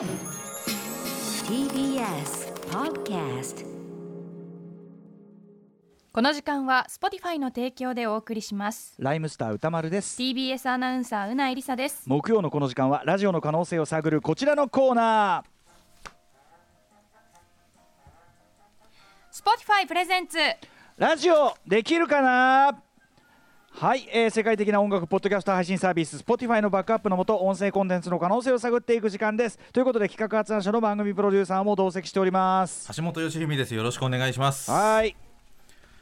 TBS Podcast この時間は Spotify の提供でお送りします。ライムスター歌丸です。TBS アナウンサーうないりさです。木曜のこの時間はラジオの可能性を探るこちらのコーナ Spotify プレゼンツ。ーラジオ。できるかな？はい、えー世界的な音楽ポッドキャスト配信サービス Spotify のバックアップのもと音声コンテンツの可能性を探っていく時間です。ということで企画発案者の番組プロデューサーも同席しております。橋本良文です。よろしくお願いします。はい。い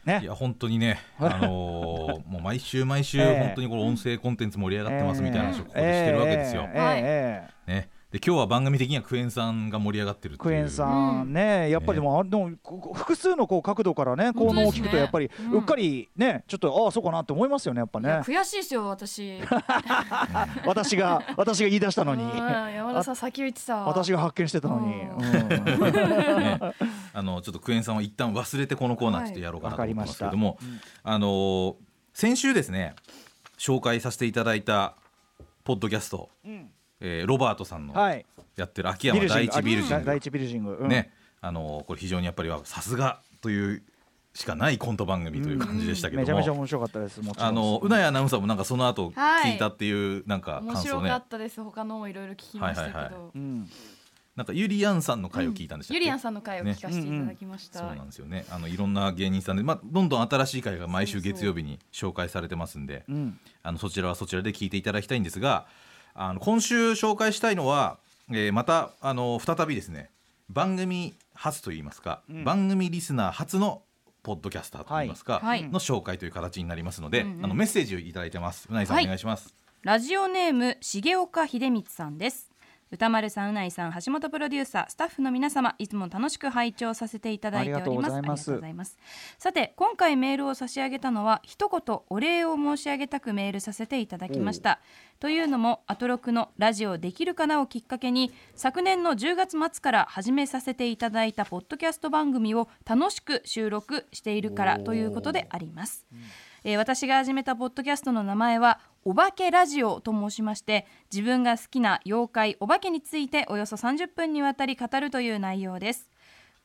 ねや本当にね、あのーもう毎週毎週ええ。本当にこの音声コンテンツ盛り上がってますみたいな話をここでしてるわけですよ。えーえーえ。ーね、で今日は番組的にはクエン酸が盛り上がってるっていう。クエンさん。ね、やっぱりでも、あでも複数のこう角度からね、効能を聞くと、やっぱり、うん。うっかりね、ちょっと、ああ、そうかなって思いますよね、やっぱね。悔しいですよ私。私が、私が言い出したのに。うん、山田さん先を言ってた。私が発見してたのに。うん。うん。ね、あのちょっとクエン酸は一旦忘れてこのコーナーちょっとやろうかなと思ってますけれども、あのー先週ですね紹介させていただいたポッドキャスト、んえーロバートさんのはい、やってる秋山第一ビルジング。第一ビルジング。うん。ね、あのこれ非常にやっぱりはさすがというしかないコント番組という感じでしたけども、めちゃめちゃ面白かったです。もちろん。あのうないアナウンサーもなんかその後はい。聞いたっていうなんか面感想ね、白かったです。他のもいろいろ聞きましたけど、はいはいはうん、なんかゆりやんさんの回を聞いたんでしたっけ、ゆりやんさんの回を聞かせていただきました、そうなんですよね。あのいろんな芸人さんで、まあ、どんどん新しい回が毎週月曜日に紹介されてますんで。うん、あのそちらはそちらで聞いていただきたいんですがあの今週紹介したいのは、えーまたあの再びですね番組初といいますか、うん。番組リスナー初のポッドキャスターといいますか、はい。の紹介という形になりますので、うんうん。あのメッセージをいただいてます。うなぎさん、はい。お願いします。ラジオネーム重岡秀光さんです歌丸さんうないさん橋本プロデューサースタッフの皆様いつも楽しく拝聴させていただいております。ありがとうございます。さて今回メールを差し上げたのは一言お礼を申し上げたくメールさせていただきました。というのもアトロクのラジオできるかなをきっかけに昨年の10月末から始めさせていただいたポッドキャスト番組を楽しく収録しているからということであります、えー私が始めたポッドキャストの名前はお化けラジオと申しまして自分が好きな妖怪お化けについておよそ30分にわたり語るという内容です。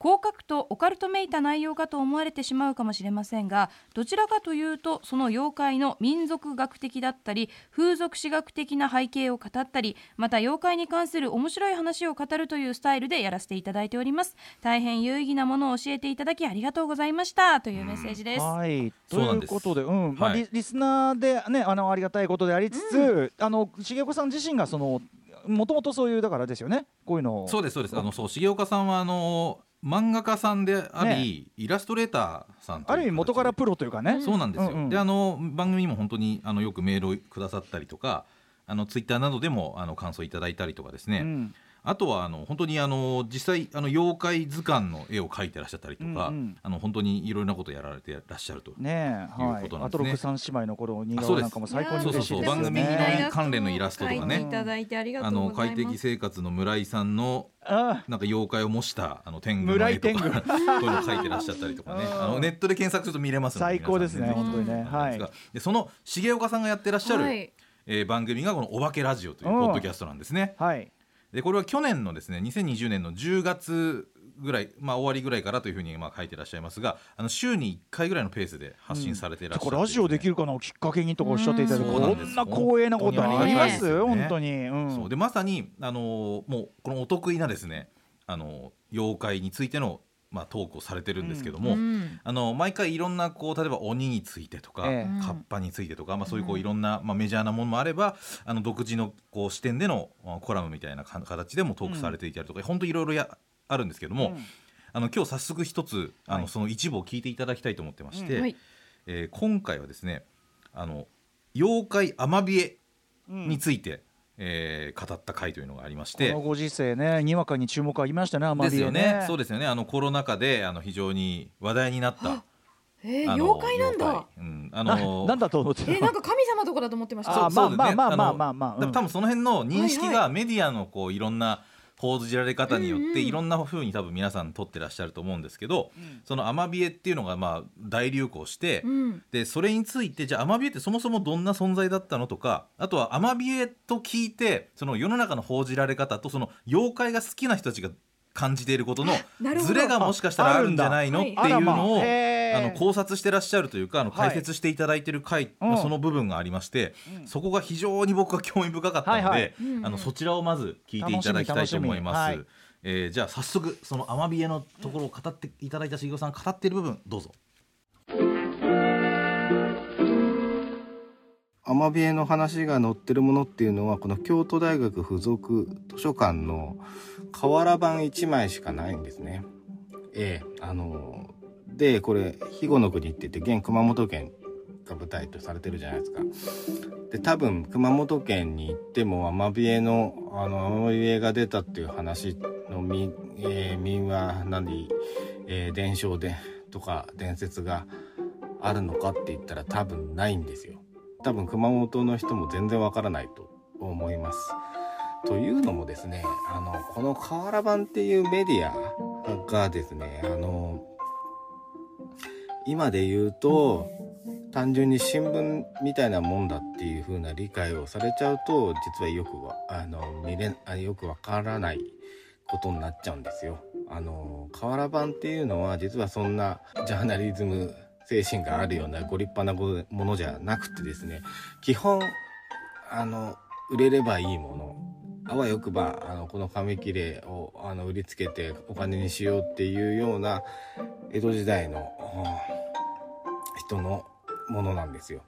こう書くとオカルトめいた内容かと思われてしまうかもしれませんがどちらかというとその妖怪の民族学的だったり風俗史学的な背景を語ったりまた妖怪に関する面白い話を語るというスタイルでやらせていただいております。大変有意義なものを教えていただきありがとうございました。というメッセージです、はい、とそうないんです。うことで、うん、まあ、はいリリスナーでね、あのありがたいことでありつつ、あの重岡さん自身がその。もともとそういうだからですよね。こういうのを。そうですそうです。あのそう重岡さんはあの漫画家さんであり、イラストレーターさんある意味元からプロというかね。そうなんですよ、であの番組にも本当にあのよくメールをくださったりとかあのツイッターなどでもあの感想いただいたりとかですね、うんあとはあの本当にあの実際あの妖怪図鑑の絵を描いてらっしゃったりとか、うんうん。あの本当にいろいろなことやられてらっしゃると。ねえ、はいいうことなんですね。アトロク三姉妹の頃似あそうです。顔絵なんかも最高にそうそう嬉しいですよそう番組ね。関連のイラストとかね。書いていただいてありがとあうございます。の快適生活の村井さんのあなんか妖怪を模したあの天狗の絵とか村井そういうの描いてらっしゃったりとかね。うんあのネットで検索すると見れますので最高ですね本当にね。はい。でその重岡さんがやってらっしゃる、はい。えー番組がこの「お化けラジオ」というう。んポッドキャストなんですね。はい。でこれは去年のですね2020年の10月ぐらい、まあ、終わりぐらいからというふうにまあ書いてらっしゃいますがあの週に1回ぐらいのペースで発信されていらっしゃる、これラジオできるかなをきっかけにとかおっしゃっていただいて、うんこんな光栄なことあります本当に本当に。うん。そう。でまさに、あのーもうこのお得意なですね、あのー妖怪についての、まあ、トークをされてるんですけども、うん。あの毎回いろんなこう例えば鬼についてとか、ええ。カッパについてとか、まあ、そういうこういろんな、まあ、メジャーなものもあればあの独自のこう視点でのまあコラムみたいなか形でもトークされていたりとか、本当いろいろやあるんですけども、うん。あの今日早速一つあの、はい。その一部を聞いていただきたいと思ってまして、はい。えー今回はですねあの妖怪アマビエうんについて、えー語った回というのがありまして。この。ご時世ねにわかに注目ありましたねあまりですよね。そうですよね。あのコロナ禍であの非常に話題になった。えー妖怪なんだ。うん、あなのなんだと思ってえなんか神様とかだと思ってました。あそうそうですね。まあまあまあのまあまあまあうん。多分その辺の認識がメディアのこういろんな報じられ方によっていろんな風に多分皆さん撮ってらっしゃると思うんですけど、そのアマビエっていうのがまあ大流行して、うん。でそれについてじゃあアマビエってそもそもどんな存在だったのとかあとはアマビエと聞いてその世の中の報じられ方とその妖怪が好きな人たちが感じていることのズレがもしかしたらあるんじゃないのってあいうのをあの考察してらっしゃるというかあのはい。解説していただいてる回、うん。まあその部分がありまして、そこが非常に僕は興味深かったので、あのそちらをまず聞いていただきたいと思います。えーじゃあ早速そのアマビエのところを語っていただいた茂雄さん語っている部分どうぞ。アマビエの話が載ってるものっていうのはこの京都大学附属図書館の瓦版1枚しかないんですね。ええあのでこれ肥後の国って言って現熊本県が舞台とされてるじゃないですか。で多分熊本県に行ってもアマビエのあのアマビエが出たっていう話の民,、えー民話なり、えー伝承でとか伝説があるのかって言ったら多分ないんですよ。多分熊本の人も全然わからないと思います。というのもですねあのこの「瓦版」っていうメディアがですねあの今で言うと単純に新聞みたいなもんだっていう風な理解をされちゃうと実はよくはあの見れあよくわからないことになっちゃうんですよ。あの瓦版っていうのは実はそんなジャーナリズム精神があるようなご立派なものじゃなくてですね基本あの売れればいいものあわよくばあのこの紙切れをあの売りつけてお金にしようっていうような江戸時代のうん人のものなんですよ。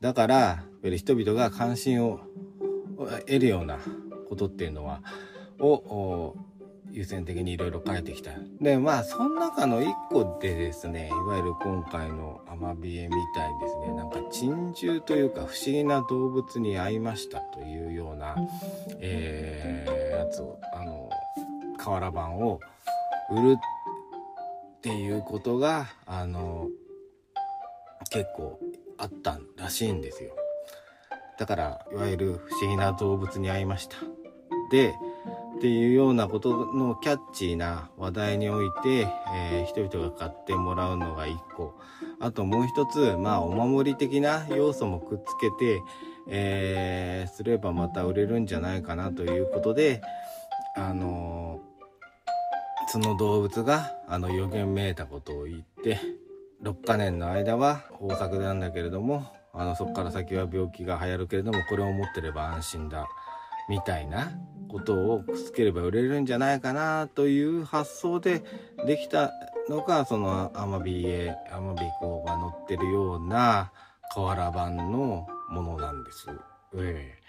だからやっぱり人々が関心を得るようなことっていうのはを優先的にいろいろ書いてきた。でまあその中の一個でですねいわゆる今回のアマビエみたいにですねなんか珍獣というか不思議な動物に会いましたというような、えーやつをあの瓦版を売るっていうことがあの結構あったらしいんですよ。だからいわゆる不思議な動物に会いました。でっていうようなことのキャッチーな話題において、えー人々が買ってもらうのが一個。あともう一つまあお守り的な要素もくっつけて、えーすればまた売れるんじゃないかなということであのーその動物があの予言めいたことを言って6カ年の間は豊作なんだけれどもあのそこから先は病気が流行るけれどもこれを持ってれば安心だ。みたいなことをくっつければ売れるんじゃないかなという発想でできたのがそのアマビエアマビコが載ってるような瓦版のものなんです。ええ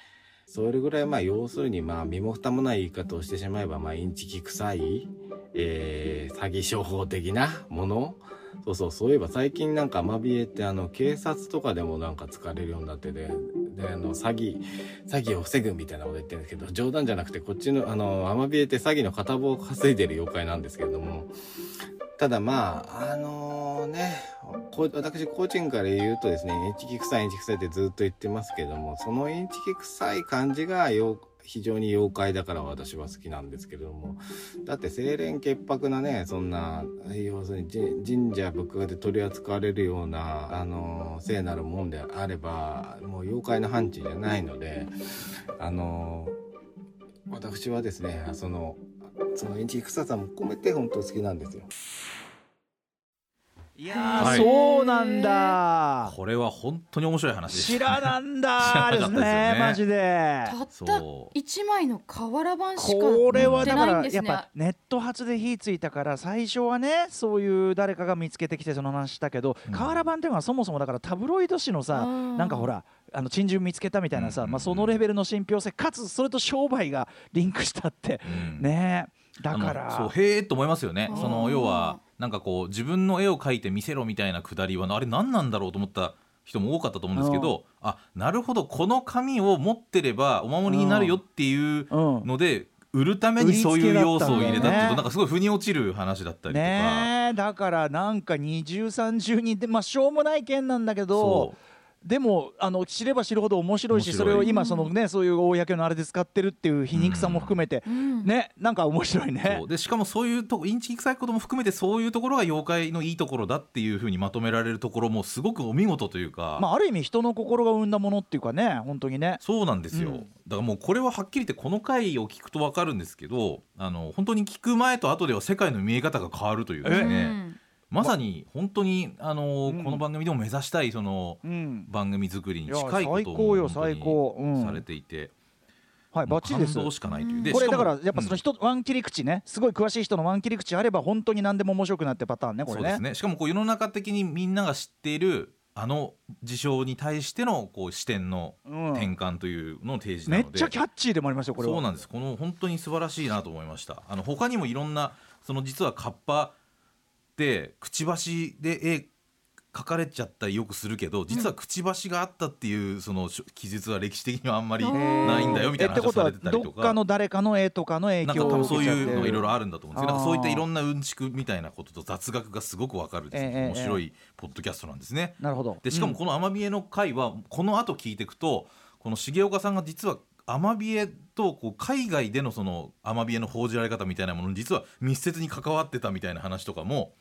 それぐらいまあ要するにまあ身も蓋もない言い方をしてしまえばまあインチキ臭い、えー詐欺商法的なものそうそうそういえば最近なんかアマビエってあの警察とかでもなんか使われるようになっててであの詐欺詐欺を防ぐみたいなこと言ってるんですけど冗談じゃなくてこっちのあのアマビエって詐欺の片棒を稼いでる妖怪なんですけれども。ただまああのねこう私個人から言うとですねインチキ臭いインチキ臭いってずっと言ってますけどもそのインチキ臭い感じがよ非常に妖怪だから私は好きなんですけれどもだって清廉潔白なねそんな要するに神社仏閣で取り扱われるようなあの聖なるもんであればもう妖怪の範疇じゃないのであの私はですねそのそのインチキ臭さも込めて本当好きなんですよ。いやー、はい。そうなんだ。これは本当に面白い話でした知らなんだ 知らなかですったですよね。ねマジで。たった一枚の瓦版しかこれはだか載ってないんですね。らやっぱネット発で火ついたから最初はねそういう誰かが見つけてきてその話したけどうん。瓦版っていうのはそもそもだからタブロイド紙のさうんなんかほらあの珍獣見つけたみたいなさ、うんうんうん。まあ、そのレベルの信憑性かつそれと商売がリンクしたってうん。ねだから。そうへえと思いますよね。その要はなんかこう自分の絵を描いて見せろみたいなくだりはあれ何なんだろうと思った人も多かったと思うんですけどあなるほどこの紙を持ってればお守りになるよっていううんので売るためにそういう要素を入れたっていうとなんかすごい腑に落ちる話だったりとか。ねえだからなんか二重三重にでまあしょうもない件なんだけどそでもあの知れば知るほど面白いしそれを今そのねそういう公のあれで使ってるっていう皮肉さも含めて、うん。ねなんか面白いね。でしかもそういうとこインチキ臭いことも含めてそういうところが妖怪のいいところだっていうふうにまとめられるところもすごくお見事というか、まあある意味人の心が生んだものっていうかね本当にね。そうなんですよ、うんだからもうこれははっきり言ってこの回を聞くと分かるんですけどあの本当に聞く前と後では世界の見え方が変わるというですうね、んまさに本当にあの、うん。この番組でも目指したいそのうん。番組作りに近いこと最高よを最高。されていて、はいバッチリです。しかないという。でこれだからやっぱその人、ワン切り口ね。すごい詳しい人のワン切り口あれば本当に何でも面白くなってパターンねこれね。そうですね。しかもこう世の中的にみんなが知っているあの事象に対してのこう視点のうん。転換というのを提示なめっので、ちゃキャッチーでもありますよこれは。そうなんです。この本当に素晴らしいなと思いました。あの他にもいろんなその実はカッパでくちばしで絵描かれちゃったりよくするけど実はくちばしがあったっていうその記述は歴史的にはあんまりないんだよみたいな話をされてたりとか。どっかの誰かの絵とかの影なんか響を多分そう受けちゃってる。いうのがいろいろあるんだと思うんですけどなんかそういったいろんなうんちくみたいなことと雑学がすごくわかるですねええ面白いポッドキャストなんですね。なるほど。でしかもこのアマビエの回はこの後聞いていくとこの重岡さんが実はアマビエとこう海外でのそのアマビエの報じられ方みたいなものに実は密接に関わってたみたいな話とかも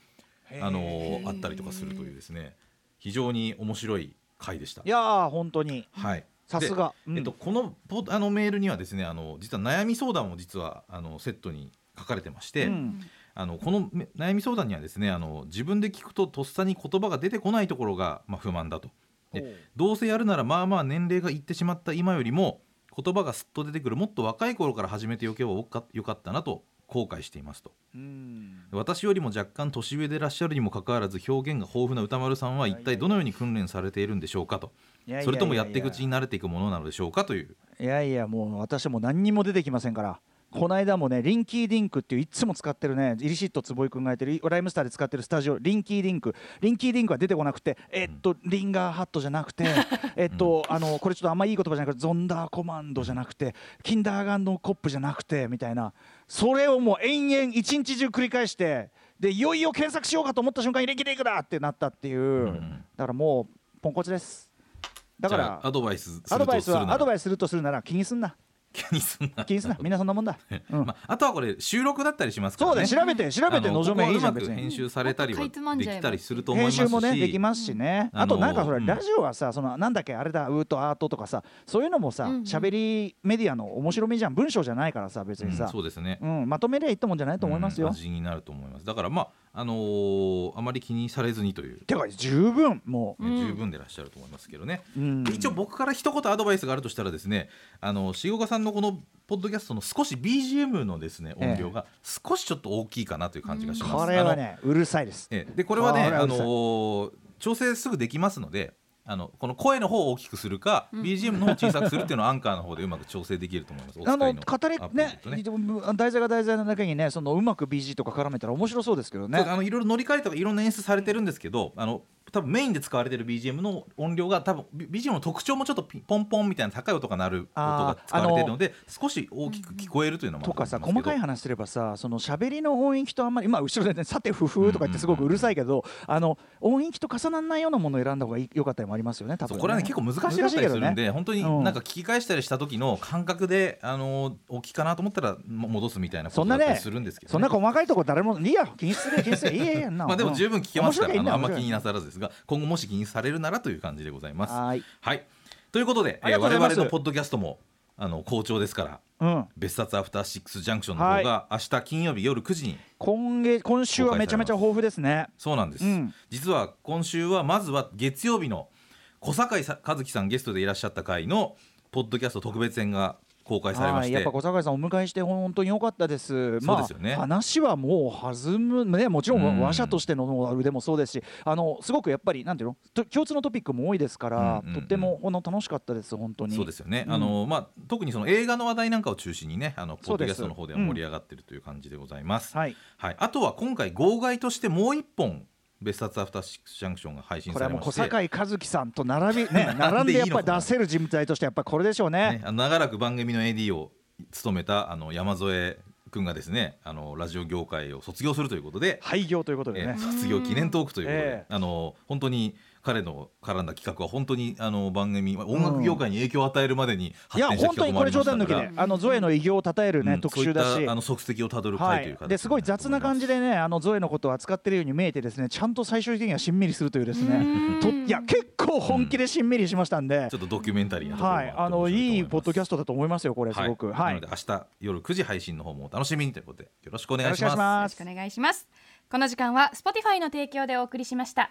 あのあったりとかするというですね。非常に面白い回でした。い。やー本当に。はい。さすが。うん。でえっと、このポあのメールにはですねあの実は悩み相談も実はあのセットに書かれてまして、うん。あのこのめ悩み相談にはですねあの自分で聞くととっさに言葉が出てこないところが、まあ、不満だと。でどうせやるならまあまあ年齢がいってしまった今よりも言葉がすっと出てくるもっと若い頃から始めておけばよかったなと後悔していますと。うん。私よりも若干年上でいらっしゃるにもかかわらず表現が豊富な歌丸さんは一体どのように訓練されているんでしょうかとそれともやっていくうちに慣れていくものなのでしょうかという。いやいやもう私も何にも出てきませんからこの間もねリンキーディンクっていういつも使ってるね Illicit 坪井君がやってるライムスターで使ってるスタジオリンキーディンク。リンキーディンクは出てこなくてえっとリンガーハットじゃなくて えっとあのこれちょっとあんまいい言葉じゃなくて Sonderkommando じゃなくて Kindergarten Cop じゃなくてみたいな。それをもう延々一日中繰り返してでいよいよ検索しようかと思った瞬間にリンキーディンクだってなったっていう、ん。だからもうポンコツです。だからアドバイスアドバイスはアドバイスするとするなら気にすんな気にすんな。気にすんな。みんなそんなもんだ、うん。まあ、あとはこれ収録だったりしますからね。そうだよ調べて調べてあののぞめいいじゃんここ編集されたりはできたりすると思いますし。編集もねできますしね、うん。あとなんかそれ、あのラジオはさそのなんだっけあれだウートアートとかさそういうのもさ喋、りメディアの面白みじゃん文章じゃないからさ別にさ、うんそうですねうん。まとめりゃいいってもんじゃないと思いますよ、うん味になると思いますだからまああのーあまり気にされずにという、てか十分もねうん。十分でいらっしゃると思いますけどね、う、うん。で一応僕から一言アドバイスがあるとしたらですねあの重岡さんのこのポッドキャストの少し BGM のですね音量が少しちょっと大きいかなという感じがします、これはねうるさいです。ええ。でこれはねあのー調整すぐできますのであのこの声の方を大きくするか、BGM の方を小さくするっていうのは アンカーの方でうまく調整できると思います。あいのの。語りね題材が題材なだけにねそのうまく BG とか絡めたら面白そうですけどね。あのいろいろ乗り換えとかいろんな演出されてるんですけどあの多分メインで使われてる BGM の音量が多分 BGM の特徴もちょっとピポンポンみたいな高い音が鳴る音が使われているので少し大きく聞こえるというのもあとかさ細かい話すればさその喋りの音域とあんまりまあ後ろでねさてふふとか言ってすごくうるさいけど、あの音域と重ならないようなものを選んだ方がいいよかったりもありますよね多分そうこれはね結構難しかったりするんで、ね。本当にうんなんか聞き返したりした時の感覚で、あの大きいかなと思ったらも戻すみたいなこそんなねとだったりするんですけど、ね、そんな細かいとこ誰もいいや気にする気にするいいやな。まあでも十分聞けますから、あんま気になさらずですが今後もし気にされるならという感じでございます。はい。はい。ということで、とうご我々のポッドキャストもあの好調ですからうん別冊アフターシックスジャンクションの方が明日金曜日夜9時に今月今週はめちゃめちゃ豊富ですね。そうなんです、うん。実は今週はまずは月曜日の小堺さ和樹さんゲストでいらっしゃった回のポッドキャスト特別編が公開されまして。はいやっぱ小坂井さんお迎えして本当に良かったです。そうですよね。まあ話はもう弾む。ねもちろうん。ん話者としての腕もそうですし、あのすごくやっぱりなんていうのと共通のトピックも多いですから、うんうんうん。とってもこの楽しかったです本当に。そうですよね、うん。あのまあ、特にその映画の話題なんかを中心にねあのポッドキャストの方では盛り上がっているという感じでございます、はい。はい、あとは今回号外としてもう一本別冊アフターシックスジャンクションが配信これはもう小されまして坂井和樹さんと並びね 並並んでやっぱり出せる人材としてやっぱりこれでしょうね。ね、長らく番組の AD を務めたあの山添君がですねあのラジオ業界を卒業するということで、廃業ということでね。えー卒業記念トークということで、え。あの本当に彼の絡んだ企画は本当にあの番組音楽業界に影響を与えるまでにいや発展した本当にこれ企画もありま冗談抜きでしたからあのゾエの偉業を称えるね、うん。特集だし。そういったあの足跡をたどるはい会という形、で。すごい雑な感じでねあのゾエのことを扱ってるように見えてですねちゃんと最終的にはしんみりするというですね。といや結構本気でしんみりしましたんで。ちょ、っとドキュメンタリーなところもはい。あのいいポッドキャストだと思いますよこれすごく。はい、はい、なので明日夜9時配信の方もお楽しみにということでよろしくお願いしよろしくお願いしますます。よろしくお願いします。この時間は Spotify の提供でお送りしました